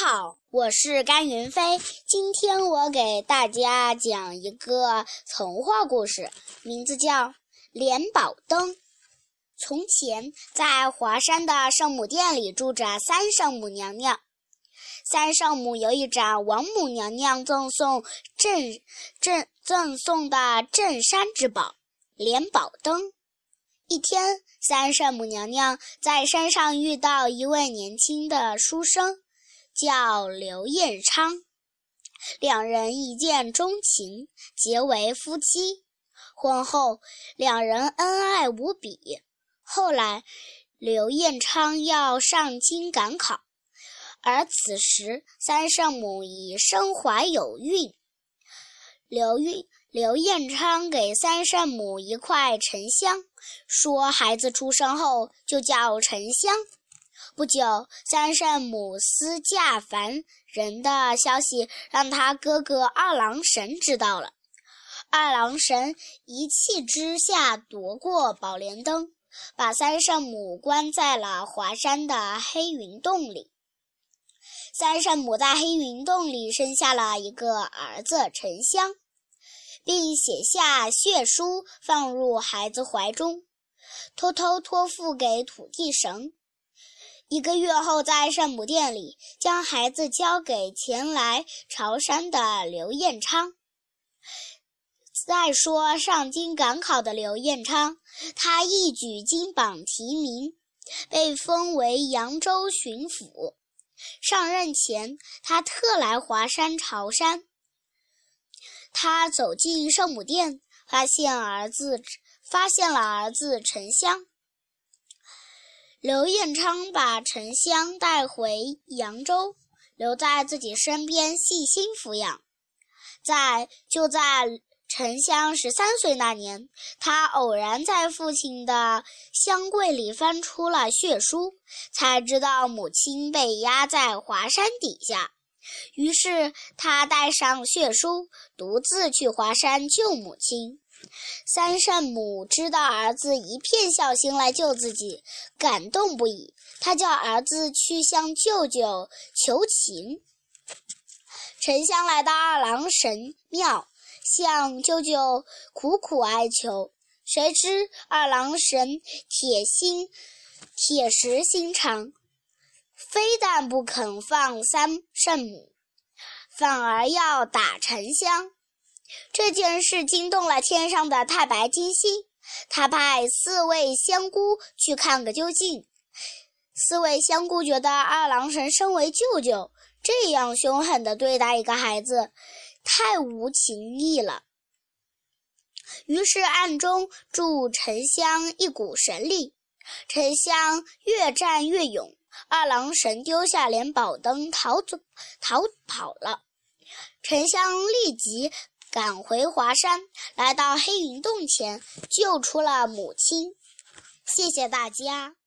好，我是甘云飞。今天我给大家讲一个童话故事，名字叫《莲宝灯》。从前，在华山的圣母殿里住着三圣母娘娘。三圣母有一盏王母娘娘赠送镇镇赠送的镇山之宝——莲宝灯。一天，三圣母娘娘在山上遇到一位年轻的书生。叫刘彦昌，两人一见钟情，结为夫妻。婚后，两人恩爱无比。后来，刘彦昌要上京赶考，而此时三圣母已身怀有孕。刘运刘彦昌给三圣母一块沉香，说孩子出生后就叫沉香。不久，三圣母私嫁凡人的消息让他哥哥二郎神知道了。二郎神一气之下夺过宝莲灯，把三圣母关在了华山的黑云洞里。三圣母在黑云洞里生下了一个儿子沉香，并写下血书放入孩子怀中，偷偷托付给土地神。一个月后，在圣母殿里，将孩子交给前来朝山的刘彦昌。再说上京赶考的刘彦昌，他一举金榜题名，被封为扬州巡抚。上任前，他特来华山朝山。他走进圣母殿，发现儿子发现了儿子沉香。刘彦昌把沉香带回扬州，留在自己身边细心抚养。在就在沉香十三岁那年，他偶然在父亲的香柜里翻出了血书，才知道母亲被压在华山底下。于是他带上血书，独自去华山救母亲。三圣母知道儿子一片孝心来救自己，感动不已。他叫儿子去向舅舅求情。沉香来到二郎神庙，向舅舅苦苦哀求。谁知二郎神铁心、铁石心肠，非但不肯放三圣母，反而要打沉香。这件事惊动了天上的太白金星，他派四位仙姑去看个究竟。四位仙姑觉得二郎神身为舅舅，这样凶狠地对待一个孩子，太无情义了。于是暗中助沉香一股神力，沉香越战越勇，二郎神丢下莲宝灯逃走逃跑了。沉香立即。赶回华山，来到黑云洞前，救出了母亲。谢谢大家。